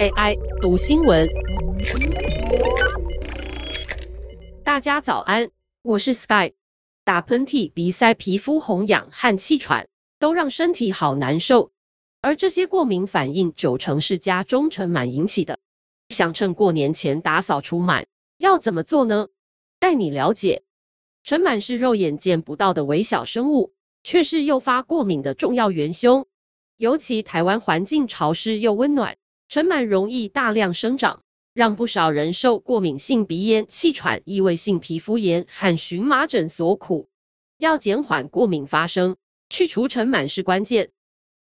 AI 读新闻，大家早安，我是 Sky。打喷嚏、鼻塞、皮肤红痒和气喘，都让身体好难受。而这些过敏反应，九成是家中尘螨引起的。想趁过年前打扫除螨，要怎么做呢？带你了解。尘螨是肉眼见不到的微小生物，却是诱发过敏的重要元凶。尤其台湾环境潮湿又温暖，尘螨容易大量生长，让不少人受过敏性鼻炎、气喘、异位性皮肤炎和荨麻疹所苦。要减缓过敏发生，去除尘螨是关键。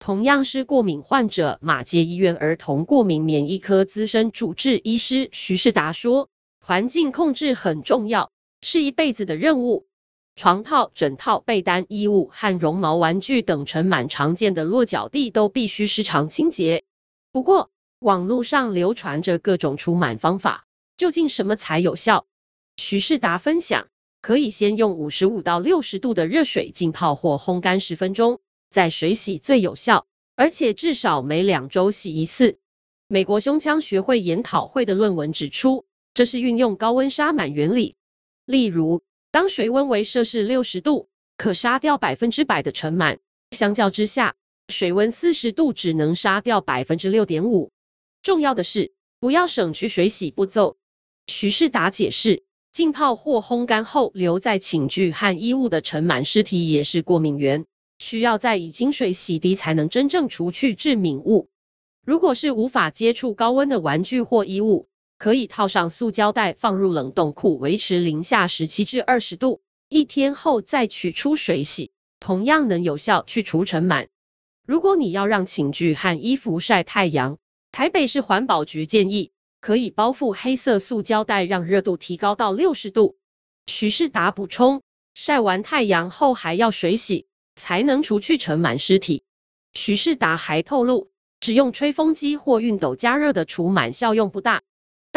同样是过敏患者，马偕医院儿童过敏免疫科资深主治医师徐世达说：“环境控制很重要，是一辈子的任务。”床套、枕套、被单、衣物和绒毛玩具等尘螨常见的落脚地都必须时常清洁。不过，网络上流传着各种除螨方法，究竟什么才有效？徐世达分享，可以先用五十五到六十度的热水浸泡或烘干十分钟，再水洗最有效，而且至少每两周洗一次。美国胸腔学会研讨会的论文指出，这是运用高温杀螨原理，例如。当水温为摄氏六十度，可杀掉百分之百的尘螨；相较之下，水温四十度只能杀掉百分之六点五。重要的是，不要省去水洗步骤。徐世达解释，浸泡或烘干后留在寝具和衣物的尘螨尸体也是过敏源，需要再以清水洗涤才能真正除去致敏物。如果是无法接触高温的玩具或衣物，可以套上塑胶袋，放入冷冻库，维持零下十七至二十度，一天后再取出水洗，同样能有效去除尘螨。如果你要让寝具和衣服晒太阳，台北市环保局建议可以包覆黑色塑胶袋，让热度提高到六十度。徐世达补充，晒完太阳后还要水洗，才能除去尘螨尸体。徐世达还透露，只用吹风机或熨斗加热的除螨效用不大。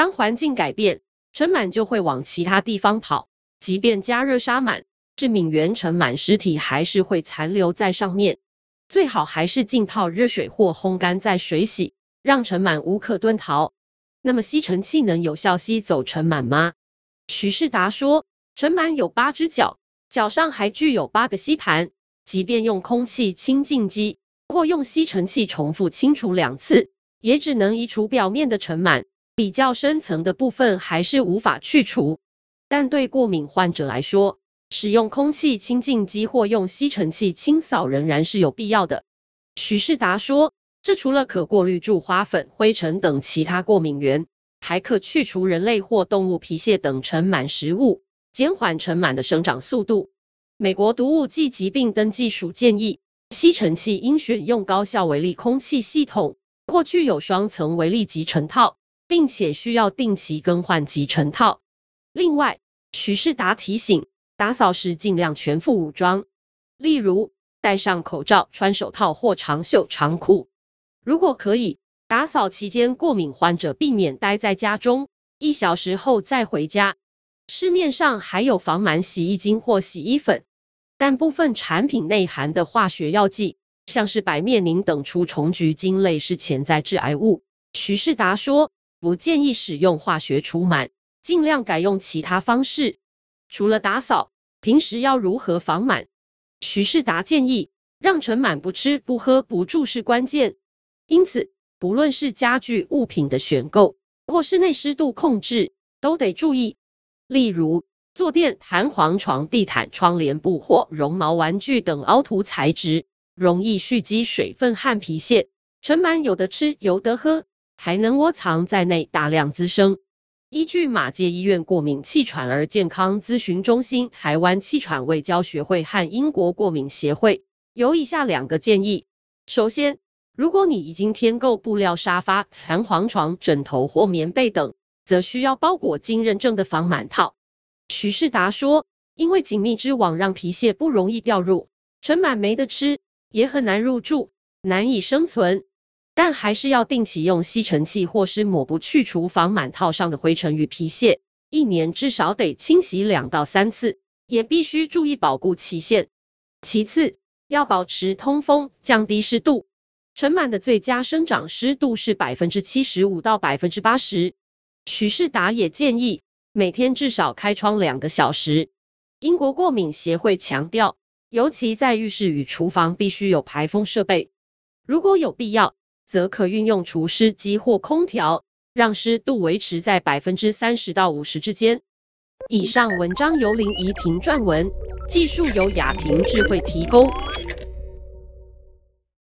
当环境改变，尘螨就会往其他地方跑。即便加热杀螨，致敏原尘螨尸体还是会残留在上面。最好还是浸泡热水或烘干再水洗，让尘螨无可遁逃。那么吸尘器能有效吸走尘螨吗？徐世达说，尘螨有八只脚，脚上还具有八个吸盘。即便用空气清净机或用吸尘器重复清除两次，也只能移除表面的尘螨。比较深层的部分还是无法去除，但对过敏患者来说，使用空气清净机或用吸尘器清扫仍然是有必要的。许世达说，这除了可过滤住花粉、灰尘等其他过敏源，还可去除人类或动物皮屑等尘螨食物，减缓尘螨的生长速度。美国毒物暨疾病登记署建议，吸尘器应选用高效微粒空气系统或具有双层微粒集尘套。并且需要定期更换集成套。另外，许世达提醒，打扫时尽量全副武装，例如戴上口罩、穿手套或长袖长裤。如果可以，打扫期间过敏患者避免待在家中，一小时后再回家。市面上还有防螨洗衣精或洗衣粉，但部分产品内含的化学药剂，像是百灭宁等除虫菊精类是潜在致癌物。徐世达说。不建议使用化学除螨，尽量改用其他方式。除了打扫，平时要如何防螨？徐世达建议，让尘螨不吃、不喝、不住是关键。因此，不论是家具物品的选购，或室内湿度控制，都得注意。例如，坐垫、弹簧床、地毯、窗帘布或绒毛玩具等凹凸材质，容易蓄积水分和皮屑，尘螨有的吃，有得喝。还能窝藏在内，大量滋生。依据马介医院过敏气喘儿健康咨询中心、台湾气喘卫教学会和英国过敏协会，有以下两个建议：首先，如果你已经添购布料沙发、弹簧床、枕头或棉被等，则需要包裹经认证的防螨套。徐世达说，因为紧密织网让皮屑不容易掉入，尘螨没得吃，也很难入住，难以生存。但还是要定期用吸尘器或是抹布去除防螨套上的灰尘与皮屑，一年至少得清洗两到三次，也必须注意保固期限。其次，要保持通风，降低湿度。尘螨的最佳生长湿度是百分之七十五到百分之八十。许世达也建议每天至少开窗两个小时。英国过敏协会强调，尤其在浴室与厨房必须有排风设备，如果有必要，则可运用除湿机或空调，让湿度维持在百分之三十到五十之间。以上文章由林怡婷撰文，技术由雅婷智慧提供。